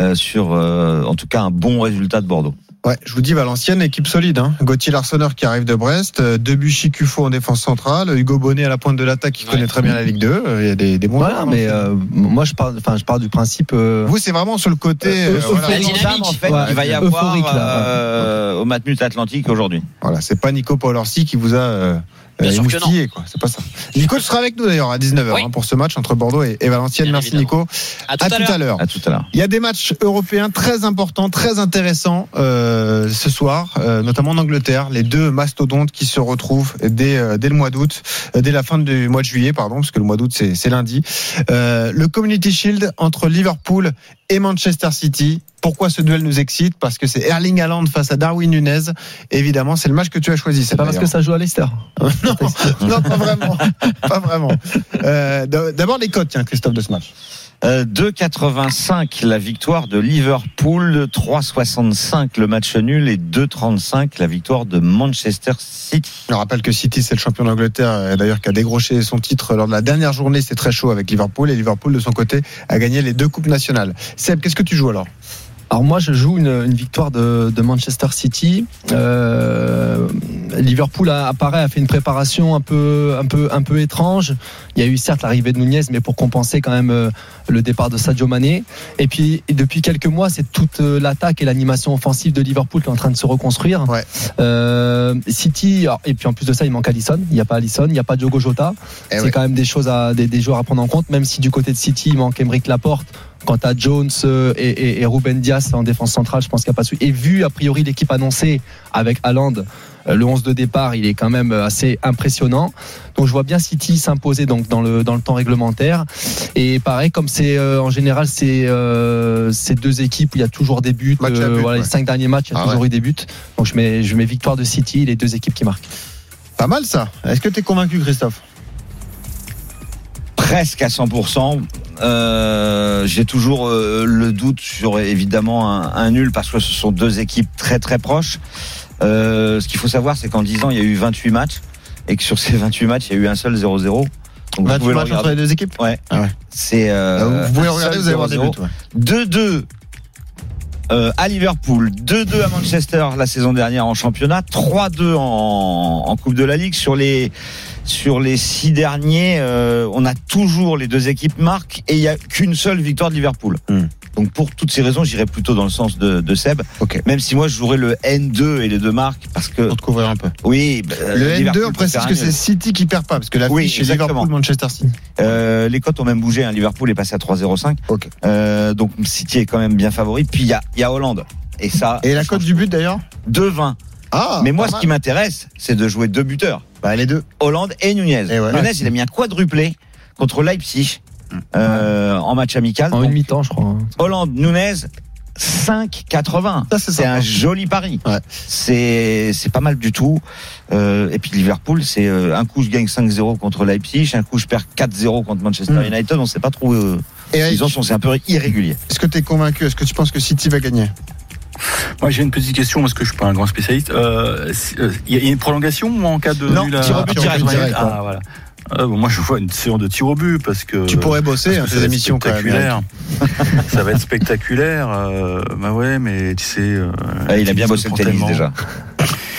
euh, sur, euh, en tout cas, un bon résultat de Bordeaux. Ouais, je vous dis Valenciennes, équipe solide. Hein. Gauthier Larsonneur qui arrive de Brest, euh, Debuchy Cufo en défense centrale, Hugo Bonnet à la pointe de l'attaque qui Ouais. connaît très bien la Ligue 2. Euh, Il y a des, des bons Voilà, joueurs, mais hein. euh, moi je pars, enfin je pars du principe. euh, Vous, c'est vraiment sur le côté. Euh, euh, voilà. La dynamique. en fait, Ouais, il va y avoir là. euh, au Matmut Atlantique aujourd'hui. Voilà, c'est pas Nico Paolorsi qui vous a euh, Bien euh, sûr que quoi. C'est pas ça. Nico, tu seras avec nous d'ailleurs à 19h Oui. hein, pour ce match entre Bordeaux et, et Valenciennes. Bien Merci évidemment. Nico. À tout à, l'heure. À tout à l'heure. Il y a des matchs européens très importants, très intéressants euh, ce soir, euh, notamment en Angleterre. Les deux mastodontes qui se retrouvent dès, euh, dès le mois d'août, euh, dès la fin du mois de juillet, pardon, parce que le mois d'août c'est c'est lundi. Euh, le Community Shield entre Liverpool et Manchester City. Pourquoi ce duel nous excite Parce que c'est Erling Haaland face à Darwin Nunez. Évidemment, c'est le match que tu as choisi. C'est pas parce que ça joue à Leicester. non, non, pas vraiment, pas vraiment. Euh, D'abord les cotes, tiens, Christophe de ce match. Euh, 2,85 la victoire de Liverpool, 3,65 le match nul et 2,35 la victoire de Manchester City. Je rappelle que City, c'est le champion d'Angleterre, d'ailleurs, qui a décroché son titre lors de la dernière journée. C'était très chaud avec Liverpool. Et Liverpool, de son côté, a gagné les deux coupes nationales. Seb, qu'est-ce que tu joues alors? Alors moi, je joue une, une victoire de, de Manchester City. Euh, Liverpool a, apparaît a fait une préparation un peu, un peu, un peu étrange. Il y a eu certes l'arrivée de Nunez, mais pour compenser quand même euh, le départ de Sadio Mané. Et puis et depuis quelques mois, c'est toute euh, l'attaque et l'animation offensive de Liverpool qui est en train de se reconstruire. Ouais. Euh, City, alors, et puis en plus de ça, il manque Allison. Il n'y a pas Allison, il n'y a pas Diogo Jota. Eh c'est quand même des choses à des, des joueurs à prendre en compte. Même si du côté de City, il manque Emerick Laporte. Quant à Jones euh, et, et, et Ruben Diaz en défense centrale, je pense qu'il n'y a pas de souci. Et vu a priori l'équipe annoncée avec Haaland, euh, le 11 de départ, il est quand même assez impressionnant. Donc je vois bien City s'imposer donc dans le dans le temps réglementaire. Et pareil, comme c'est euh, en général c'est euh, ces deux équipes où il y a toujours des buts. Match à euh, but, voilà, ouais. les cinq derniers matchs, il y a Ah toujours ouais. eu des buts. Donc je mets je mets victoire de City, les deux équipes qui marquent. Pas mal ça. Est-ce que tu es convaincu, Christophe? Presque à 100%. Euh, J'ai toujours euh, le doute sur évidemment un, un nul parce que ce sont deux équipes très très proches. Euh, ce qu'il faut savoir, c'est qu'en 10 ans, il y a eu 28 matchs et que sur ces 28 matchs, il y a eu un seul 0-0. Donc vous 28 pouvez le matchs entre regarder. les deux équipes Ouais. Ah ouais. C'est euh, Vous pouvez regarder, vous allez voir des 0-0. buts. ouais. 2-2 euh, à Liverpool, 2-2 à Manchester la saison dernière en championnat, 3-2 en, en Coupe de la Ligue. Sur les sur les six derniers, euh, on a toujours les deux équipes marquent et il y a qu'une seule victoire de Liverpool. Hmm. Donc pour toutes ces raisons, j'irai plutôt dans le sens de, de Seb. Ok. Même si moi je jouerais le N2 et les deux marques parce que Pour te couvrir un peu. oui, bah, Le N2, Liverpool on peut précise que c'est. City qui perd pas, parce que la Oui, fiche c'est exactement. Liverpool-Manchester City. Euh, les cotes ont même bougé. Hein. Liverpool est passé à 3,05. Ok. Euh, donc City est quand même bien favori. Puis il y a, il y a Hollande. Et ça. Et la cote du but d'ailleurs? 2,20. Ah Mais moi, ce qui m'intéresse, c'est de jouer deux buteurs. Bah, les deux. Hollande et Nunez. Et ouais. Nunez, il a mis un quadruplé contre Leipzig euh, en match amical. En Donc, une mi-temps, je crois. hein. Hollande, Nunez, 5,80. Ça, c'est C'est un joli pari. Ouais. C'est c'est pas mal du tout. Euh, et puis Liverpool, c'est euh, un coup je gagne 5-0 contre Leipzig, un coup je perds 4-0 contre Manchester Mm. United. On sait pas trop. Euh, Et Eric, ils en sont, c'est un peu irrégulier. est-ce que tu es convaincu? Est-ce que tu penses que City va gagner? Moi, j'ai une petite question parce que je suis pas un grand spécialiste. Euh, si- euh, Il y, a- il une prolongation ou en cas de Non, nul à- tir au but à- direct, direct, Ah, voilà. Euh, bon, moi, je vois une séance de tir au but parce que. Tu pourrais bosser hein, être émissions quand même. spectaculaire. ça va être spectaculaire. Euh, bah ouais, mais tu sais. euh, Ah, il a bien bossé le tennis tellement. déjà.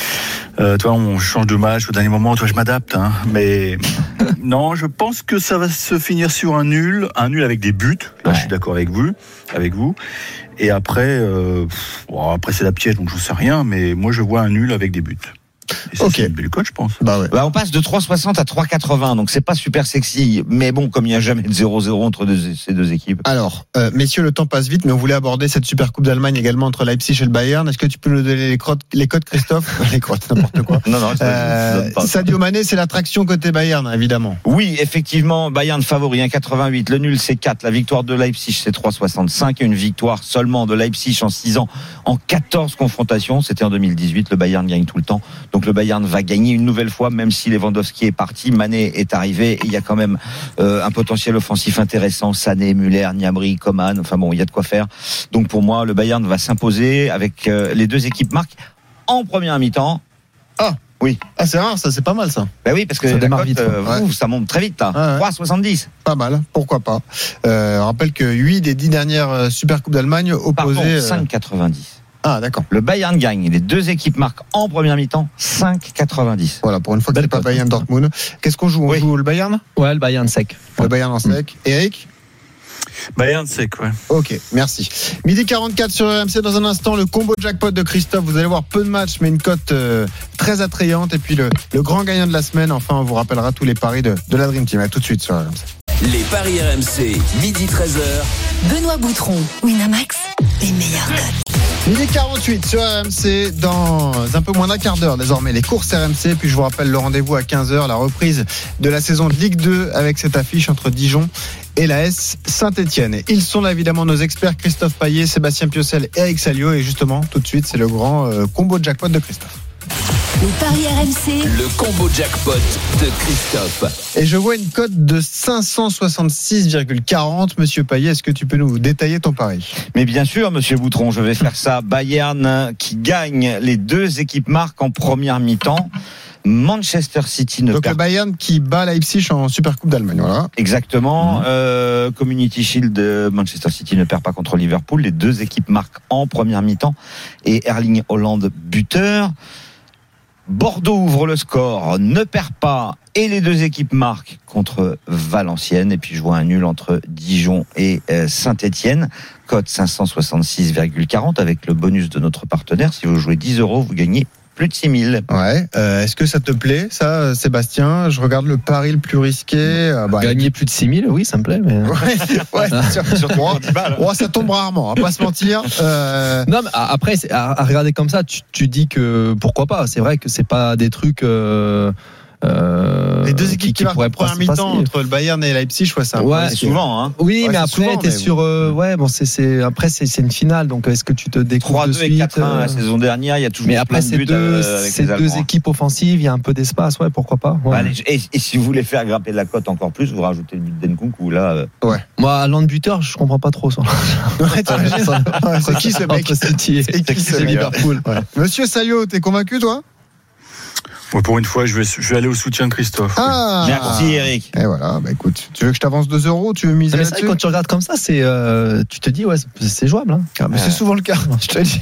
Euh, toi, on change de match au dernier moment. Toi, je m'adapte. Hein, mais non, je pense que ça va se finir sur un nul, un nul avec des buts. Là, je suis d'accord avec vous, avec vous. Et après, euh, pff, bon, après c'est la pièce, donc je sais rien. Mais moi, je vois un nul avec des buts. C'est une belle cote, je pense. Bah ouais. Bah, on passe de 3,60 à 3,80, donc c'est pas super sexy. Mais bon, comme il n'y a jamais de 0-0 entre deux- ces deux équipes. Alors, euh, messieurs, le temps passe vite, mais on voulait aborder cette super coupe d'Allemagne également entre Leipzig et le Bayern. Est-ce que tu peux nous donner les, crottes, les codes, Christophe Les crottes, n'importe quoi. Non, non, Euh, pas. Sadio Mané, c'est l'attraction côté Bayern, évidemment. Oui, effectivement, Bayern favori 1,88. Le nul, c'est 4. La victoire de Leipzig, c'est 3,65. Et une victoire seulement de Leipzig en 6 ans, en 14 confrontations. C'était en 2018. Le Bayern gagne tout le temps. Donc le Bayern va gagner une nouvelle fois, même si Lewandowski est parti, Mané est arrivé. Il y a quand même euh, un potentiel offensif intéressant. Sané, Muller, Niabri, Coman. Enfin bon, il y a de quoi faire. Donc pour moi, le Bayern va s'imposer avec euh, les deux équipes marquent en première mi-temps. Ah oui. Ah, c'est rare, ça, c'est pas mal, ça. Ben oui, parce que Ça démarre vite, euh, ouais. ouf, ça monte très vite, là. Ouais, ouais. 3,70. Pas mal, pourquoi pas. Euh, rappelle que 8 des 10 dernières euh, Super Coupes d'Allemagne opposées. euh, 5,90. Ah, d'accord. Le Bayern gagne. Les deux équipes marquent en première mi-temps 5,90. Voilà, pour une fois que c'est pas. Bayern Dortmund. Qu'est-ce qu'on joue? On Oui. joue le Bayern? Ouais, le Bayern sec. Le Bayern en sec. Eric? Bayern sec, ouais. Ok, merci. Midi 44 sur RMC. Dans un instant, le combo jackpot de Christophe. Vous allez voir peu de matchs, mais une cote euh, très attrayante. Et puis le, le grand gagnant de la semaine. Enfin, on vous rappellera tous les paris de, de la Dream Team. À tout de suite sur RMC. Les paris RMC, midi 13h. Benoît Boutron, Winamax, les meilleurs cotes. Midi 48 sur RMC. Dans un peu moins d'un quart d'heure, désormais, les courses RMC. Puis je vous rappelle le rendez-vous à 15h, la reprise de la saison de Ligue 2 avec cette affiche entre Dijon et la S Saint-Etienne. Ils sont là évidemment nos experts Christophe Paillet, Sébastien Piocel, Eric Salio. Et justement, tout de suite, c'est le grand euh, combo jackpot de Christophe. Les paris RMC, Le combo jackpot de Christophe. Et je vois une cote de 566,40. Monsieur Paillet, est-ce que tu peux nous détailler ton pari? Mais bien sûr, monsieur Boutron, je vais faire ça. Bayern qui gagne les deux équipes marques en première mi-temps. Manchester City ne Donc le perd Bayern qui bat Leipzig en Super Coupe d'Allemagne. Voilà. Exactement. Euh, Community Shield, Manchester City ne perd pas contre Liverpool. Les deux équipes marquent en première mi-temps. Et Erling Holland buteur. Bordeaux ouvre le score, ne perd pas. Et les deux équipes marquent contre Valenciennes. Et puis je un nul entre Dijon et Saint-Etienne. Cote 566,40 avec le bonus de notre partenaire. Si vous jouez 10 euros, vous gagnez plus de 6000. Ouais. Euh, Est-ce que ça te plaît, ça, Sébastien? Je regarde le pari le plus risqué. Euh, bah, Gagner plus de 6000, oui, ça me plaît. Mais... Ouais, ouais, sur- surtout pour 10 balles. Oh, ça tombe rarement, on va pas se mentir. Euh, Non, mais après, c'est- à, à regarder comme ça, tu, tu dis que pourquoi pas. C'est vrai que c'est pas des trucs. euh, euh, les deux équipes qui, marquent pourraient se mi-temps entre le Bayern et Leipzig, je vois c'est Ouais, risqué. Souvent, hein. Oui, Ouais, mais c'est après, mais- sur. euh, ouais, bon, c'est, c'est après, c'est, c'est une finale, donc est-ce que tu te découvres de 3-2 et suite 4-1 euh, la saison dernière, il y a toujours Mais après, de ces buts deux, euh, ces deux équipes offensives, il y a un peu d'espace, ouais, pourquoi pas. ouais. Bah, allez, et, et si vous voulez faire grimper la cote encore plus, vous rajoutez le but d'Enkunku là. euh, Moi, à land buteur, je comprends pas trop ça. C'est qui ce mec C'est qui ce et mec Liverpool. Monsieur Salio, t'es convaincu, toi? Pour une fois, je vais, je vais aller au soutien de Christophe. Ah Merci Eric. Et voilà, bah écoute, tu veux que je t'avance 2 euros Tu veux miser mais c'est quand tu regardes comme ça, c'est, euh, tu te dis, ouais, c'est, jouable. Hein. Ah, mais C'est souvent le cas, je te le dis.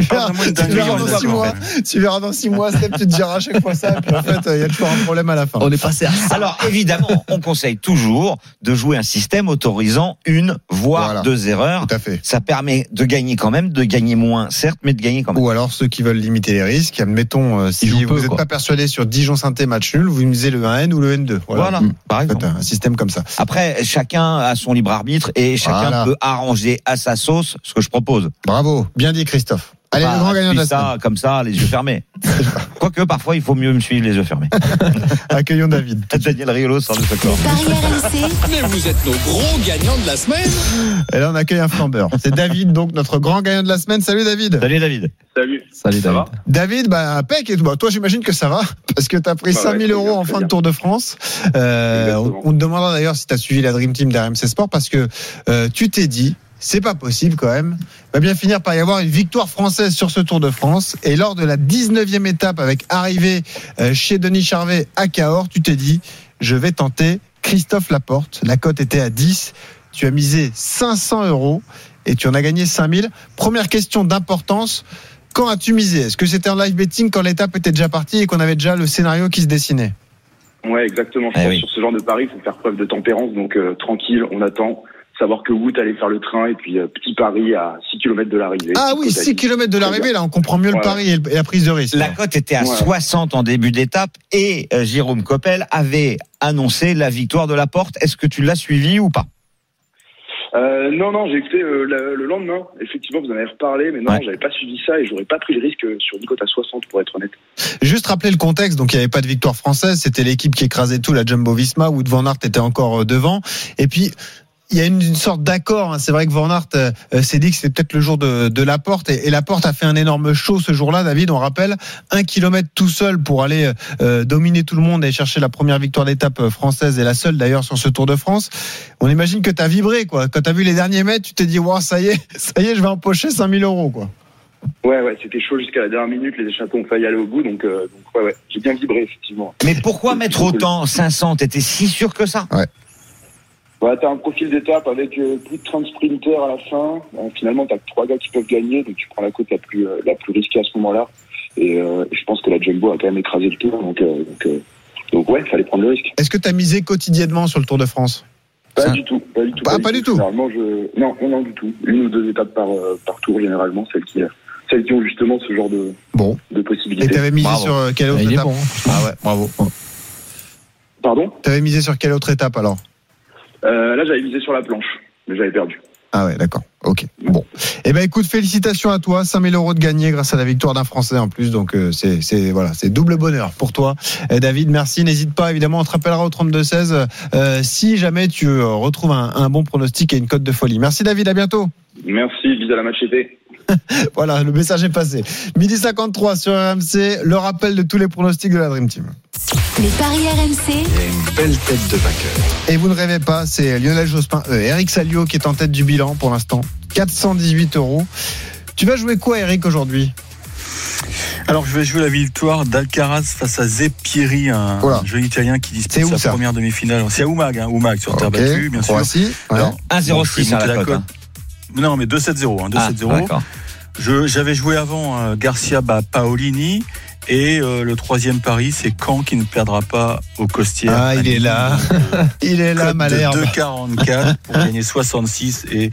Tu pas verras, tu verras dans on est six d'accord, mois, tu verras dans 6 mois, Steph, tu te diras à chaque fois ça, et puis en fait, il y a toujours un problème à la fin. On est passé à ça. Alors évidemment, on conseille toujours de jouer un système autorisant une voire Voilà. deux erreurs. Tout à fait. Ça permet de gagner quand même, de gagner moins, certes, mais de gagner quand même. Ou alors ceux qui veulent limiter les risques, admettons, euh, si vous n'êtes pas persuadé sur Dijon Saint match nul, vous misez le 1N ou le N2. Voilà, Mm. par exemple. un système comme ça. Après, chacun a son libre arbitre et chacun Voilà. peut arranger à sa sauce ce que je propose. Bravo, bien dit Christophe. Allez, Pas le grand gagnant de la ça comme ça, les yeux fermés. Quoique parfois, il faut mieux me suivre les yeux fermés. Accueillons David. Daniel Riolo sort de ce corps. Mais vous êtes nos gros gagnants de la semaine. Et là, on accueille un flambeur. C'est David, donc notre grand gagnant de la semaine. Salut David. Salut David. Salut. Salut, Ça David. va David, bah, impec. Et toi, toi j'imagine que ça va, parce que tu as pris Bah ouais, 5000 très euros bien, en fin de. Tour de France. Euh, on te demandera d'ailleurs si tu as suivi la Dream Team d'RMC Sport, parce que euh, tu t'es dit, c'est pas possible quand même. Il va bien finir par y avoir une victoire française sur ce Tour de France. Et lors de la 19e étape, avec arrivée euh, chez Denis Charvet à Cahors, tu t'es dit, je vais tenter Christophe Laporte. La cote était à 10. Tu as misé 500 euros et tu en as gagné 5000. Première question d'importance. Quand as-tu misé? Est-ce que c'était en live betting quand l'étape était déjà partie et qu'on avait déjà le scénario qui se dessinait? Ouais, exactement. Je Eh pense oui. sur ce genre de pari, il faut faire preuve de tempérance. Donc euh, tranquille, on attend. Savoir que Wout allait faire le train et puis euh, petit pari à 6 km de l'arrivée. Ah oui, Côte à 6 dix. km de l'arrivée, là on comprend mieux le pari et le- et la prise de risque. La cote était à Ouais. 60 en début d'étape et euh, Jérôme Coppel avait annoncé la victoire de la porte. Est-ce que tu l'as suivi ou pas? Euh, non, non, j'ai écouté euh, le, le lendemain. Effectivement, vous en avez reparlé, mais non, Ouais. j'avais pas suivi ça et j'aurais pas pris le risque sur une cote à 60 pour être honnête. Juste rappeler le contexte, donc il n'y avait pas de victoire française, c'était l'équipe qui écrasait tout, la Jumbo Visma, où Van Aert était encore devant. Et puis, il y a une, une sorte d'accord. hein. C'est vrai que Van Aert euh, euh, s'est dit que c'était peut-être le jour de, de la porte et, et la porte a fait un énorme show ce jour-là. David, on rappelle un kilomètre tout seul pour aller euh, dominer tout le monde et chercher la première victoire d'étape euh, française et la seule d'ailleurs sur ce Tour de France. On imagine que tu as vibré quoi. Quand tu as vu les derniers mètres, tu t'es dit wow, ça y est, ça y est, je vais empocher 5000 euros quoi. Ouais, ouais, c'était chaud jusqu'à la dernière minute. Les échappés ont failli aller au bout, donc, euh, donc ouais, ouais, j'ai bien vibré effectivement. Mais pourquoi mettre autant 500 T'étais si sûr que ça? Ouais, t'as un profil d'étape avec euh, plus de 30 sprinters à la fin. Euh, finalement, t'as que trois gars qui peuvent gagner, donc tu prends la côte la plus, euh, la plus risquée à ce moment-là. Et euh, je pense que la Jumbo a quand même écrasé le tour, donc, euh, donc, euh, donc ouais, fallait prendre le risque. Est-ce que tu as misé quotidiennement sur le Tour de France? Pas Ça- du tout, pas du tout. Ah, pas du tout. Généralement, je... non, non, non, du tout. Une ou deux étapes par, euh, par tour, généralement, celles qui, celles qui ont justement ce genre de, Bon. de Et possibilités. tu avais misé Bravo. sur quelle autre étape? bon. Ah ouais, bravo. Pardon? Tu avais misé sur quelle autre étape alors? Euh, Là, j'avais misé sur la planche, mais j'avais perdu. Ah ouais, d'accord. Ok. Bon. Eh ben écoute, félicitations à toi. 5000 euros de gagné grâce à la victoire d'un Français en plus. Donc euh, c'est c'est voilà, c'est double bonheur pour toi, Eh, David. Merci. N'hésite pas. Évidemment, on te rappellera au 32 16 euh, si jamais tu euh, retrouves un, un bon pronostic et une cote de folie. Merci David. À bientôt. Merci, vis à la match été. Voilà, le message est passé. Midi 53 sur RMC. Le rappel de tous les pronostics de la Dream Team. Les paris RMC, une belle tête de vainqueur. Et vous ne rêvez pas, c'est Lionel Jospin, euh, Eric Salio qui est en tête du bilan pour l'instant. 418 euros. Tu vas jouer quoi, Eric, aujourd'hui? Alors, je vais jouer la victoire d'Alcaraz face à Zeppieri, un jeune Italien qui C'est où, dispute sa ça? première demi-finale. C'est à Oumag, hein, Oumag sur terre battue, bien sûr. Croatie, ouais. Alors, bon, je 1,06 vais à la cote. hein. Non, mais 2-7-0. Hein, Ah, 2-7-0. d'accord. Je- J'avais joué avant euh, Garcia bah, Paolini. Et euh, le troisième pari, c'est Caen qui ne perdra pas au Costières. Ah, il est là. Il est là, Malherbe. 2,44 pour gagner 66 et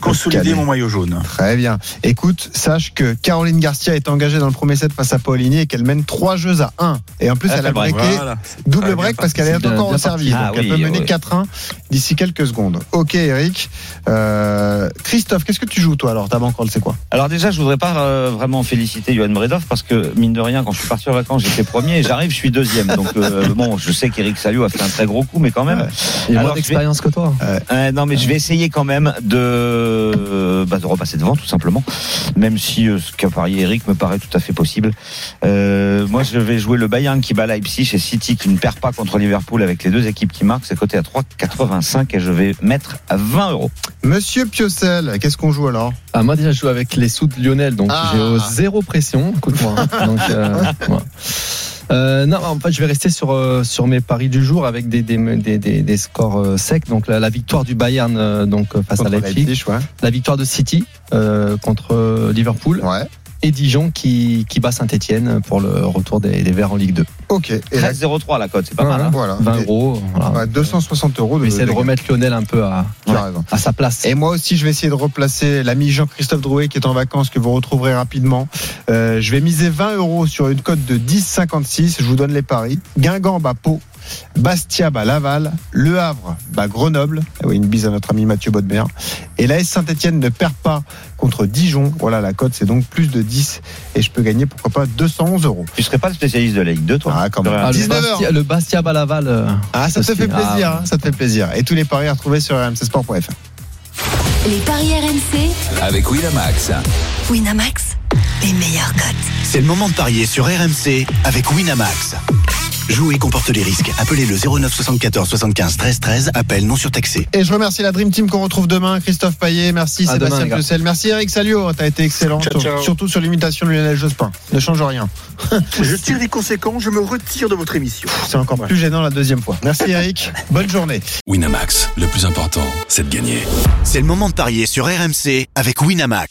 consolider mon maillot jaune. Très bien. Écoute, sache que Caroline Garcia est engagée dans le premier set face à Paulini et qu'elle mène trois jeux à 1. Et en plus, Ah, elle a breaké Voilà, double très break parce qu'elle est encore au service. parti. Donc Ah elle oui, peut mener ouais. 4-1 d'ici quelques secondes. Ok, Eric. Euh, Christophe, qu'est-ce que tu joues, toi, alors encore le c'est quoi? Alors déjà, je voudrais pas euh, vraiment féliciter Johan Bredov parce que mine de rien, quand je suis parti en vacances, j'étais premier et j'arrive, je suis deuxième. Donc euh, bon, je sais qu'Eric Salio a fait un très gros coup, mais quand même. Ouais. Il a moins d'expérience que toi. Non, mais je vais essayer quand même de, bah, de repasser devant, tout simplement. Même si ce qu'a parié Eric me paraît tout à fait possible. Moi, je vais jouer le Bayern qui bat Leipzig et City qui ne perd pas contre Liverpool avec les deux équipes qui marquent. C'est coté à 3,85 et je vais mettre à 20 euros. Monsieur Piocel, qu'est-ce qu'on joue alors? Ah, moi déjà je joue avec les sous de Lionel, donc Ah. j'ai euh, zéro pression. Écoute-moi. hein. Donc, euh. Euh, non, en fait, je vais rester sur euh, sur mes paris du jour avec des des, des, des, des scores euh, secs. Donc la, la victoire du Bayern donc face Contre à Leipzig, Leipzig, ouais. la victoire de City euh, contre Liverpool Ouais. Et Dijon qui qui bat Saint-Étienne pour le retour des, des Verts en Ligue 2. Ok. Et là, 13,03 la cote, c'est pas mal. hein. voilà. 20 Et- euros. Voilà. ouais, 260 euros Je de vais essayer de remettre Lionel un peu à, à sa place. Et moi aussi, je vais essayer de replacer l'ami Jean-Christophe Drouet qui est en vacances, que vous retrouverez rapidement. Euh, je vais miser 20 euros sur une cote de 10,56. Je vous donne les paris. Guingamp bat Pau. Bastia bat Laval. Le Havre bat Grenoble. Ah oui, une bise à notre ami Mathieu Bodmer. Et l'AS Saint-Etienne ne perd pas contre Dijon. Voilà, la cote, c'est donc plus de 10. Et je peux gagner, pourquoi pas, 211 euros. Tu serais pas le spécialiste de la Ligue 2, toi Ah, quand même. Ah, le 19 heures. Bastia, le Bastia Balaval. euh, Ah, ça te fait plaisir, Ah, hein, ça te fait plaisir. Et tous les paris à retrouver sur rmcsport.fr. les paris RMC, Avec Winamax. Winamax, les meilleurs cotes. C'est le moment de parier sur RMC avec Winamax. Jouer comporte les risques. Appelez le 09 74 75 13 13. Appel non surtaxé. Et je remercie la Dream Team qu'on retrouve demain. Christophe Paillet, merci À Sébastien demain. Pucel, merci Eric Salio, t'as été excellent, Ciao, ciao. surtout sur l'imitation de Lionel Jospin. Ne change rien. Je tire les conséquences, je me retire de votre émission. C'est encore plus gênant la deuxième fois. Merci Eric, bonne journée. Winamax, le plus important, c'est de gagner. C'est le moment de parier sur RMC avec Winamax.